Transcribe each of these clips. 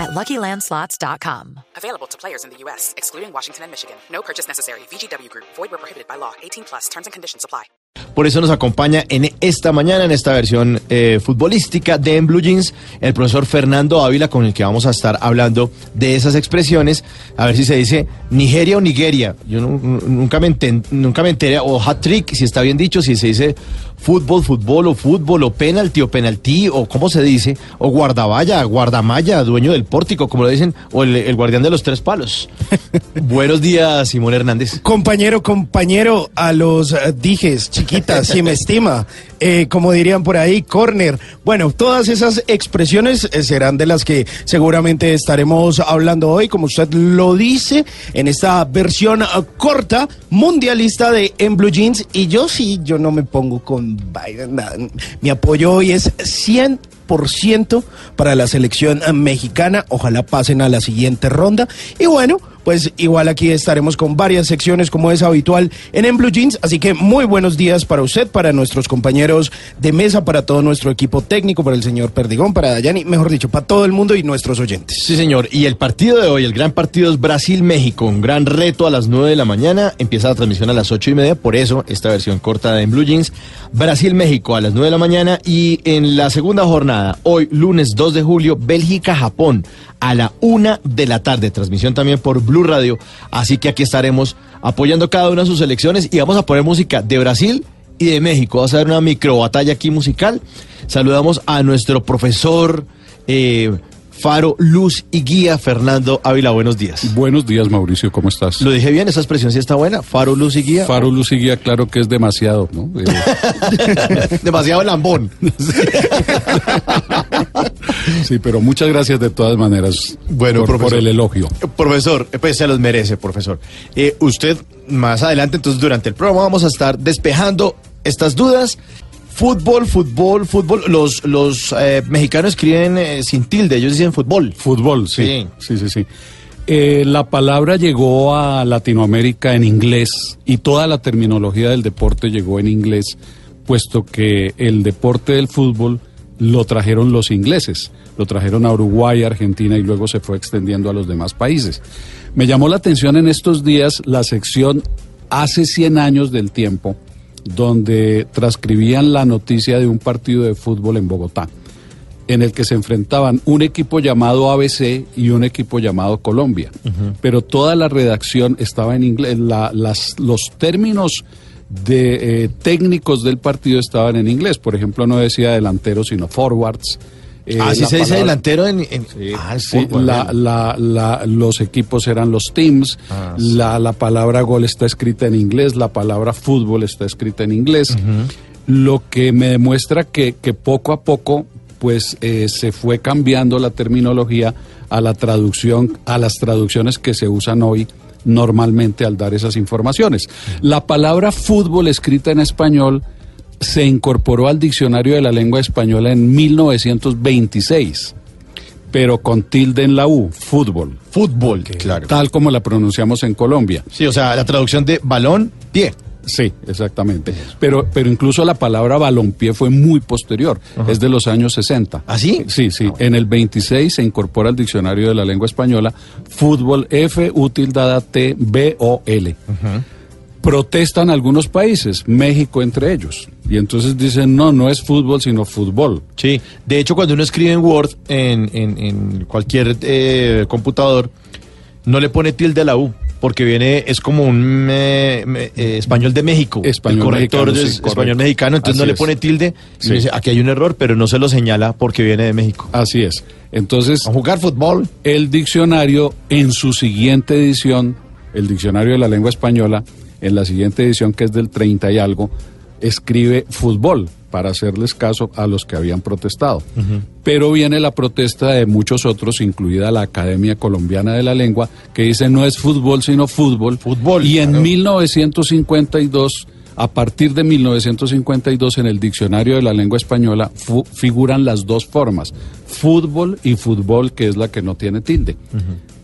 at LuckyLandSlots.com. Available to players in the U.S., excluding Washington and Michigan. No purchase necessary. VGW Group. Void where prohibited by law. 18 plus. Terms and conditions apply. Por eso nos acompaña en esta mañana, en esta versión eh, futbolística de En Blue Jeans, el profesor Fernando Ávila, con el que vamos a estar hablando de esas expresiones. A ver si se dice Nigeria o Nigeria. Yo nu- nu- nunca, me enten- nunca me enteré, o hat trick, si está bien dicho, si se dice fútbol, fútbol, o fútbol, o penalti, o penalti, o cómo se dice, o guardavalla, guardamalla, dueño del pórtico, como lo dicen, o el, el guardián de los tres palos. Buenos días, Simón Hernández. Compañero, compañero, a los eh, dijes, chiquitas, si me estima, eh, como dirían por ahí, corner. Bueno, todas esas expresiones eh, serán de las que seguramente estaremos hablando hoy, como usted lo dice, en esta versión eh, corta, mundialista de En Blue Jeans. Y yo sí, yo no me pongo con Mi apoyo hoy es 100% para la selección mexicana. Ojalá pasen a la siguiente ronda. Y bueno, pues igual aquí estaremos con varias secciones como es habitual en Blue Jeans. Así que muy buenos días para usted, para nuestros compañeros de mesa, para todo nuestro equipo técnico, para el señor Perdigón, para Dayani, mejor dicho, para todo el mundo y nuestros oyentes. Sí, señor. Y el partido de hoy, el gran partido es Brasil-México. Un gran reto a las 9 de la mañana. Empieza la transmisión a las ocho y media. Por eso, esta versión corta de En Blue Jeans. Brasil-México a las 9 de la mañana. Y en la segunda jornada, hoy, lunes 2 de julio, Bélgica-Japón a la una de la tarde. Transmisión también por Blue Radio. Así que aquí estaremos apoyando cada una de sus selecciones y vamos a poner música de Brasil y de México. Vamos a hacer una micro batalla aquí musical. Saludamos a nuestro profesor eh, Faro, Luz y Guía Fernando Ávila. Buenos días. Buenos días, Mauricio, ¿cómo estás? ¿Lo dije bien? ¿Esa expresión sí está buena? Faro, Luz y Guía. Faro Luz y Guía, claro que es demasiado, ¿no? Eh, Demasiado lambón. sí, pero muchas gracias de todas maneras Bueno, por, el elogio. Profesor, eh, pues se los merece, profesor. Eh, usted, más adelante, entonces, durante el programa vamos a estar despejando estas dudas. Fútbol, fútbol, fútbol. Los, los eh, mexicanos escriben eh, sin tilde, ellos dicen fútbol. Fútbol, sí. Sí. Sí, sí, sí. Eh, la palabra llegó a Latinoamérica en inglés y toda la terminología del deporte llegó en inglés, puesto que el deporte del fútbol lo trajeron los ingleses, lo trajeron a Uruguay, Argentina y luego se fue extendiendo a los demás países. Me llamó la atención en estos días la sección hace 100 años del tiempo, donde transcribían la noticia de un partido de fútbol en Bogotá en el que se enfrentaban un equipo llamado ABC y un equipo llamado Colombia. Pero toda la redacción estaba en inglés, la- las- los términos de, eh, técnicos del partido estaban en inglés. Por ejemplo, no decía delantero, sino forwards. Eh, Así la se dice delantero en. en- ah, Sí, fútbol, la- bueno. la- la- los equipos eran los teams, Ah, sí. la, la palabra gol está escrita en inglés, la palabra fútbol está escrita en inglés, lo que me demuestra que, que poco a poco pues eh, se fue cambiando la terminología a la traducción, a las traducciones que se usan hoy normalmente al dar esas informaciones. La palabra fútbol escrita en español se incorporó al diccionario de la lengua española en 1926 pero con tilde en la U, fútbol, Fútbol, claro. tal como la pronunciamos en Colombia. Sí, o sea, la traducción de balón, pie. Sí, exactamente. Pero, pero incluso la palabra balompié fue muy posterior, es de los años 60. ¿Ah, sí? Sí, sí. En el 26 se incorpora al diccionario de la lengua española fútbol F útil dada T B O L. Protestan algunos países, México entre ellos. Y entonces dicen, no, no es fútbol, sino fútbol. Sí, de hecho cuando uno escribe en Word, en, en- en cualquier eh, computador, no le pone tilde a la U, porque viene, es como un eh, eh, español de México. Español el corrector mexicano, es sí, español mexicano, entonces Así no le pone tilde y Sí. dice, aquí hay un error, pero no se lo señala porque viene de México. Así es. Entonces, A jugar fútbol. el diccionario en su siguiente edición, el diccionario de la lengua española, en la siguiente edición que es del 30 y algo, escribe fútbol para hacerles caso a los que habían protestado. Pero viene la protesta de muchos otros, incluida la Academia Colombiana de la Lengua, que dice no es fútbol sino fútbol. Fútbol, Y en claro. 1952 A partir de 1952 en el diccionario de la lengua española figuran las dos formas, fútbol y fútbol, que es la que no tiene tilde.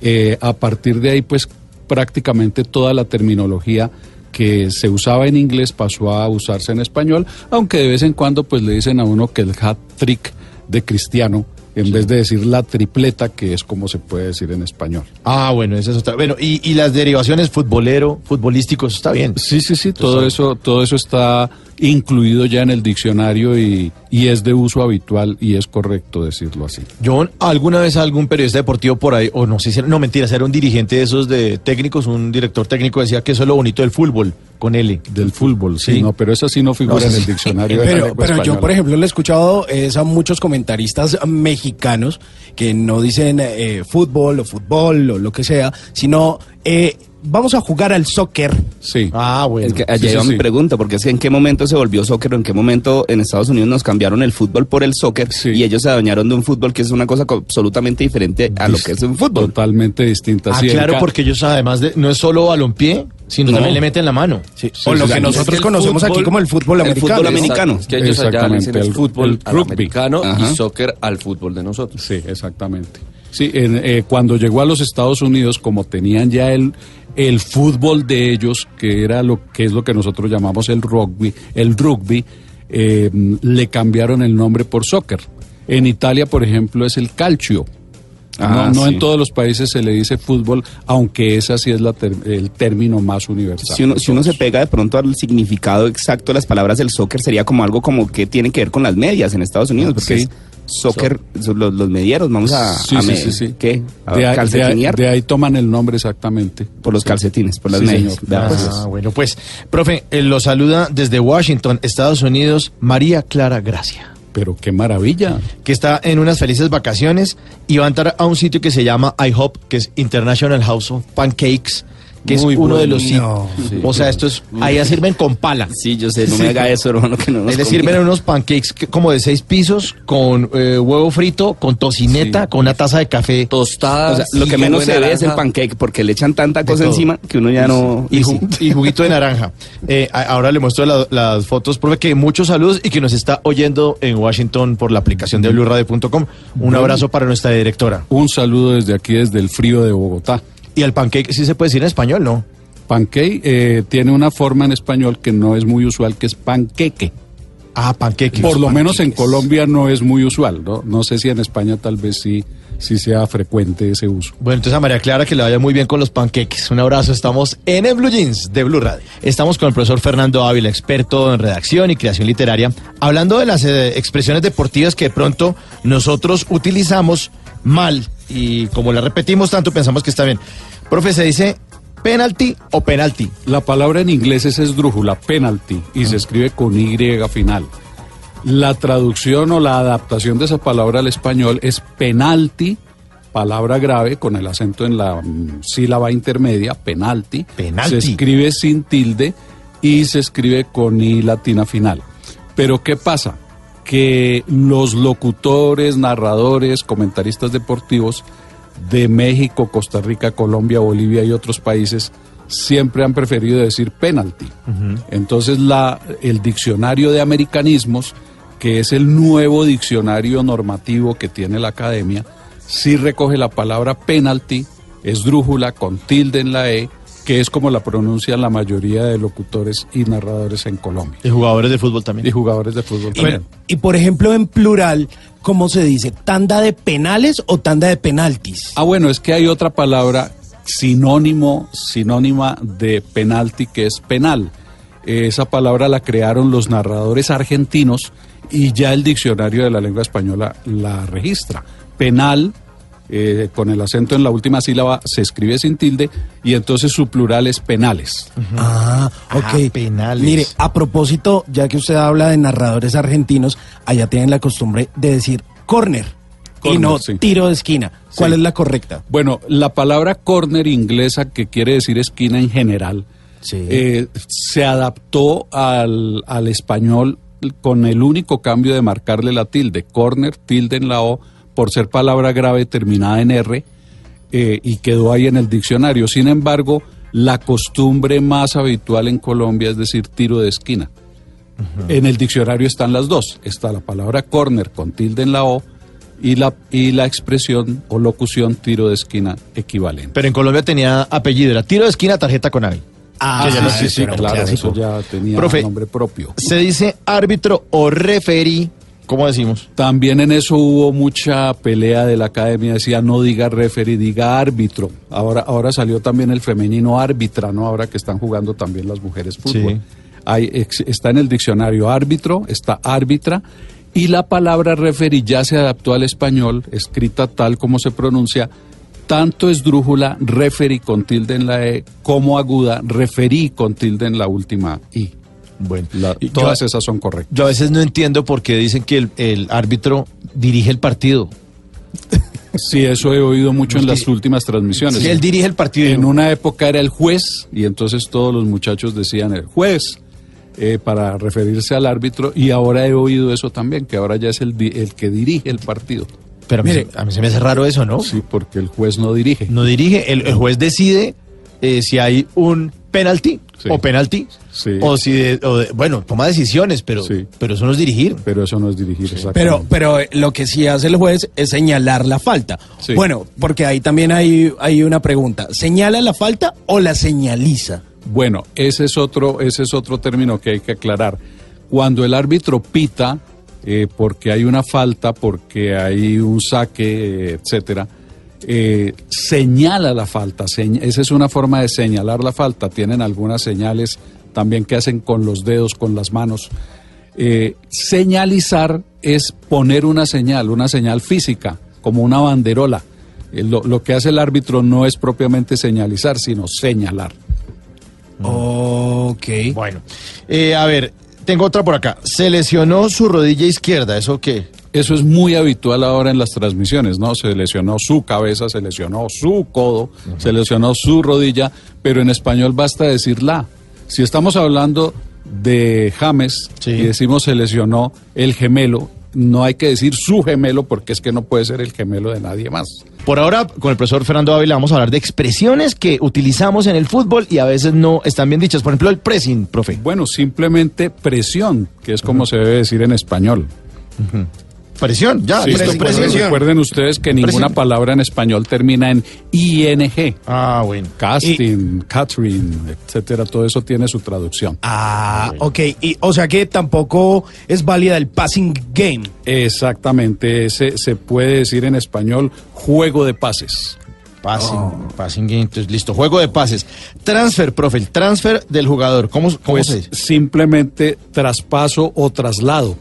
Eh, a partir de ahí, pues prácticamente toda la terminología que se usaba en inglés pasó a usarse en español, aunque de vez en cuando pues le dicen a uno que el hat trick de Cristiano, en vez de decir la tripleta, que es como se puede decir en español. Ah, bueno, esa es otra. Bueno, y, y las derivaciones futbolero, futbolístico, eso está bien. Sí, sí, sí, todo eso, todo eso está incluido ya en el diccionario y, y es de uso habitual y es correcto decirlo así. John, ¿alguna vez algún periodista deportivo por ahí, o no sé si, no mentiras, era un dirigente de esos de técnicos, un director técnico decía que eso es lo bonito del fútbol, con L? Del fútbol, sí, Sí. no, pero eso sí no figura No, en el diccionario. de la Pero, lengua pero yo, por ejemplo, le he escuchado es a muchos comentaristas mexicanos que no dicen eh, fútbol o fútbol o lo que sea, sino eh, vamos a jugar al soccer. Sí. Ah, bueno. Es que Sí, allá sí, iba mi sí. pregunta, porque es que en qué momento se volvió soccer o en qué momento en Estados Unidos nos cambiaron el fútbol por el soccer Sí. y ellos se adueñaron de un fútbol que es una cosa co- absolutamente diferente a lo que es un fútbol. Totalmente distinta. Ah, claro, porque ellos además de, no es solo balompié, sino No. también le meten la mano. o lo que nosotros Es que el conocemos aquí como el fútbol el americano. fútbol americano. Es que ellos allá le dicen el el- fútbol el al rugby. americano Ajá. y soccer al fútbol de nosotros. Sí, exactamente. Sí, en, eh, cuando llegó a los Estados Unidos, como tenían ya el, el fútbol de ellos, que era lo que es lo que nosotros llamamos el rugby, el rugby, eh, le cambiaron el nombre por soccer. En Italia, por ejemplo, es el calcio. Ah, no no sí. en todos los países se le dice fútbol, aunque ese sí es la ter- el término más universal. Si uno, si uno se pega de pronto al significado exacto de las palabras del soccer, sería como algo como que tiene que ver con las medias en Estados Unidos, porque Sí. es soccer, los, los medieros, vamos a, Sí, a sí, sí, sí. ¿qué? A De ahí, de ahí- calcetinear de ahí toman el nombre exactamente. por los calcetines, por las Sí, medias. pues. Ah, bueno, pues, profe, eh, lo saluda desde Washington, Estados Unidos, María Clara Gracia, Pero qué maravilla. que está en unas felices vacaciones y va a entrar a un sitio que se llama IHOP, que es International House of Pancakes, que Muy es uno de los sitios. No. O sea, esto es, allá sirven con pala. Sí, yo sé, no me haga eso, hermano, que no nos Es decir, conviene. ven unos pancakes que- como de seis pisos, con eh, huevo frito, con tocineta, Sí. con una taza de café. Tostadas. O sea, lo que menos se ve es el pancake, porque le echan tanta cosa todo. encima que uno ya no... y, ju- y juguito de naranja. Eh, ahora le muestro la- las fotos, profe, que muchos saludos y que nos está oyendo en Washington por la aplicación de blueradio.com. Un abrazo para nuestra directora. Un saludo desde aquí, desde el frío de Bogotá. Y el pancake, sí se puede decir en español, ¿no? Pancake eh, tiene una forma en español que no es muy usual, que es panqueque. Ah, pancake. Por lo menos en. Colombia no es muy usual, ¿no? No sé si en España tal vez sí, sí sea frecuente ese uso. Bueno, entonces a María Clara que le vaya muy bien con los panqueques. Un abrazo. Estamos en el Blue Jeans de Blue Radio. Estamos con el profesor Fernando Ávila, experto en redacción y creación literaria, hablando de las eh, expresiones deportivas que de pronto nosotros utilizamos mal y como la repetimos tanto pensamos que está bien. Profe, se dice penalti o penalti. La palabra en inglés es esdrújula, penalty, y se escribe con Y final. La traducción o la adaptación de esa palabra al español es penalti, palabra grave con el acento en la mm, sílaba intermedia, penalti. Penalti. Se escribe sin tilde y se escribe con I latina final. Pero ¿qué pasa? Que los locutores, narradores, comentaristas deportivos de México, Costa Rica, Colombia, Bolivia y otros países siempre han preferido decir penalty. Entonces la, el diccionario de americanismos, que es el nuevo diccionario normativo que tiene la academia, sí recoge la palabra penalty, esdrújula con tilde en la E, que es como la pronuncian la mayoría de locutores y narradores en Colombia. Y jugadores de fútbol también. Y jugadores de fútbol Y, también. y, por ejemplo, en plural, ¿cómo se dice? ¿Tanda de penales o tanda de penaltis? Ah, bueno, es que hay otra palabra sinónimo, sinónima de penalti, que es penal. Eh, Esa palabra la crearon los narradores argentinos y ya el diccionario de la lengua española la registra. Penal, eh, con el acento en la última sílaba, se escribe sin tilde y entonces su plural es penales. Ah, ok. Ah, penales. Mire, a propósito, ya que usted habla de narradores argentinos, allá tienen la costumbre de decir corner, y no sí. tiro de esquina. ¿Cuál Sí. es la correcta? Bueno, la palabra corner inglesa, que quiere decir esquina en general, Sí. eh, se adaptó al, al español con el único cambio de marcarle la tilde, corner, tilde en la O, por ser palabra grave terminada en R, eh, y quedó ahí en el diccionario. Sin embargo, la costumbre más habitual en Colombia es decir tiro de esquina. En el diccionario están las dos. Está la palabra corner con tilde en la O y la, y la expresión o locución tiro de esquina equivalente. Pero en Colombia tenía apellido, era tiro de esquina, tarjeta con ave. Ah, Sí, sí, claro, clásico. eso ya tenía Profe. nombre propio. Se dice árbitro o referí, ¿cómo decimos? También en eso hubo mucha pelea de la academia, decía no diga referee, diga árbitro. Ahora, ahora salió también el femenino árbitra, ¿no? Ahora que están jugando también las mujeres fútbol. Sí. Hay, está en el diccionario árbitro, está árbitra, y la palabra referee ya se adaptó al español, escrita tal como se pronuncia, tanto esdrújula, referee con tilde en la E, como aguda, referí con tilde en la última I. Bueno, La- todas yo, esas son correctas. yo a veces no entiendo por qué dicen que el, el árbitro dirige el partido. Sí, eso he oído mucho en las últimas transmisiones. Sí, él dirige el partido. En una época era el juez y entonces todos los muchachos decían el juez eh, para referirse al árbitro y ahora he oído eso también, que ahora ya es el, el que dirige el partido. Pero a mí, Mire. se, a mí se me hace raro eso, ¿no? Sí, porque el juez no dirige. No dirige, el, el juez decide eh, si hay un penalti Sí. o penalti, Sí. o si, de- o de- bueno, toma decisiones, pero, Sí. pero eso no es dirigir. Pero eso no es dirigir, exactamente. Pero, pero eh, lo que sí hace el juez es señalar la falta. Sí. Bueno, porque ahí también hay, hay una pregunta. ¿Señala la falta o la señaliza? Bueno, ese es otro, ese es otro término que hay que aclarar. Cuando el árbitro pita, eh, porque hay una falta, porque hay un saque, eh, etcétera, eh, señala la falta. señ- esa es una forma de señalar la falta. Tienen algunas señales también que hacen con los dedos, con las manos. Eh, señalizar es poner una señal, una señal física, como una banderola. Eh, lo- lo que hace el árbitro no es propiamente señalizar, sino señalar. Ok. Bueno, eh, a ver, tengo otra por acá. Se lesionó su rodilla izquierda, ¿eso qué? Eso es muy habitual ahora en las transmisiones, ¿no? Se lesionó su cabeza, se lesionó su codo, se lesionó su rodilla, pero en español basta decir la. Si estamos hablando de James Sí. y decimos se lesionó el gemelo, no hay que decir su gemelo porque es que no puede ser el gemelo de nadie más. Por ahora, con el profesor Fernando Ávila vamos a hablar de expresiones que utilizamos en el fútbol y a veces no están bien dichas. Por ejemplo, el pressing, profe. Bueno, simplemente presión, que es como se debe decir en español. Presión, ya, Sí, listo, recuerden, presión. recuerden ustedes que ninguna Presión. palabra en español termina en ing. Ah, bueno. Casting, Catherine, etcétera, todo eso tiene su traducción. Ah, ok. Y, o sea que tampoco es válida el passing game. Exactamente, ese se puede decir en español juego de pases. Passing, passing game, entonces listo. Juego de pases. Transfer, profe, el transfer del jugador. ¿Cómo, cómo Pues se dice? simplemente traspaso o traslado.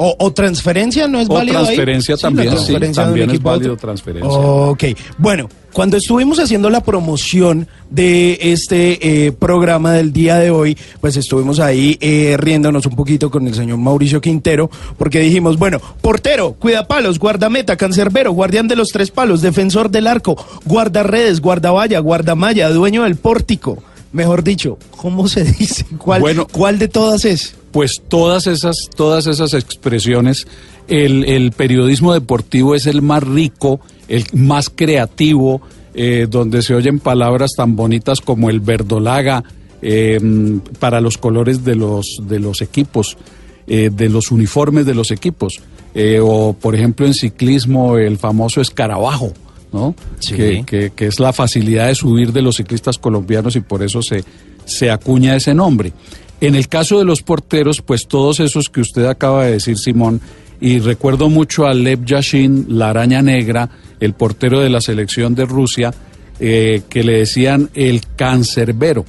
O, o transferencia no es O válido transferencia también, sí, transferencia también es válido transferencia. Ok, bueno, cuando estuvimos haciendo la promoción de este eh, programa del día de hoy, pues estuvimos ahí eh, riéndonos un poquito con el señor Mauricio Quintero, porque dijimos, bueno, portero, cuidapalos, guardameta, cancerbero, guardián de los tres palos, defensor del arco, guardarredes, guardavalla, guardamalla, dueño del pórtico. Mejor dicho, ¿cómo se dice? ¿Cuál, Bueno. ¿cuál de todas es? Pues todas esas, todas esas expresiones, el, el periodismo deportivo es el más rico, el más creativo, eh, donde se oyen palabras tan bonitas como el verdolaga eh, para los colores de los, de los equipos, eh, de los uniformes de los equipos, o por ejemplo en ciclismo el famoso escarabajo. ¿no? Sí. Que, que- que es la facilidad de subir de los ciclistas colombianos y por eso se, se acuña ese nombre. En el caso de los porteros, pues todos esos que usted acaba de decir, Simón, y recuerdo mucho a Lev Yashin, la araña negra, el portero de la selección de Rusia, eh, que le decían el cancerbero.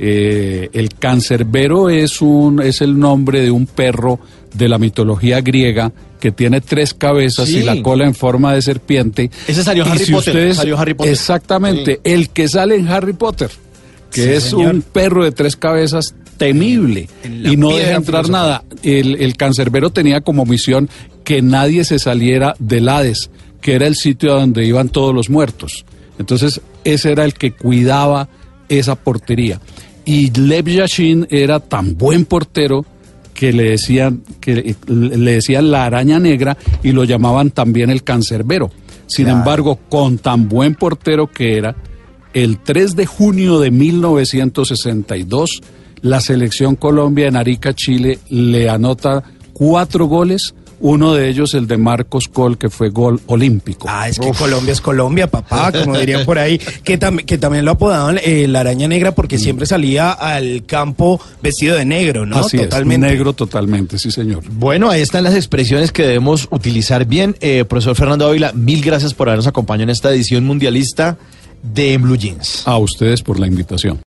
Eh, el cancerbero es, un, es el nombre de un perro de la mitología griega que tiene tres cabezas Sí. y la cola en forma de serpiente. Ese salió Y Harry si Potter, ustedes- salió Harry Potter. Exactamente, Sí. el que sale en Harry Potter, que Sí, es señor. un perro de tres cabezas temible En y no deja entrar nada. El, el cancerbero tenía como misión que nadie se saliera del Hades, que era el sitio a donde iban todos los muertos. Entonces, ese era el que cuidaba esa portería. Y Lev Yashin era tan buen portero que le decían que le decían la araña negra y lo llamaban también el cancerbero. Sin embargo, con tan buen portero que era, el 3 de junio de 1962, la selección Colombia en Arica, Chile, le anota cuatro goles, uno de ellos el de Marcos Col, que fue gol olímpico. Ah, es que Colombia es Colombia, papá, como dirían por ahí, que, tam- que también lo apodaban eh, la araña negra porque siempre salía al campo vestido de negro, ¿no? Así Totalmente. es, negro totalmente, sí señor. Bueno, ahí están las expresiones que debemos utilizar bien. Eh, profesor Fernando Ávila, mil gracias por habernos acompañado en esta edición mundialista de Blue Jeans. A ustedes por la invitación.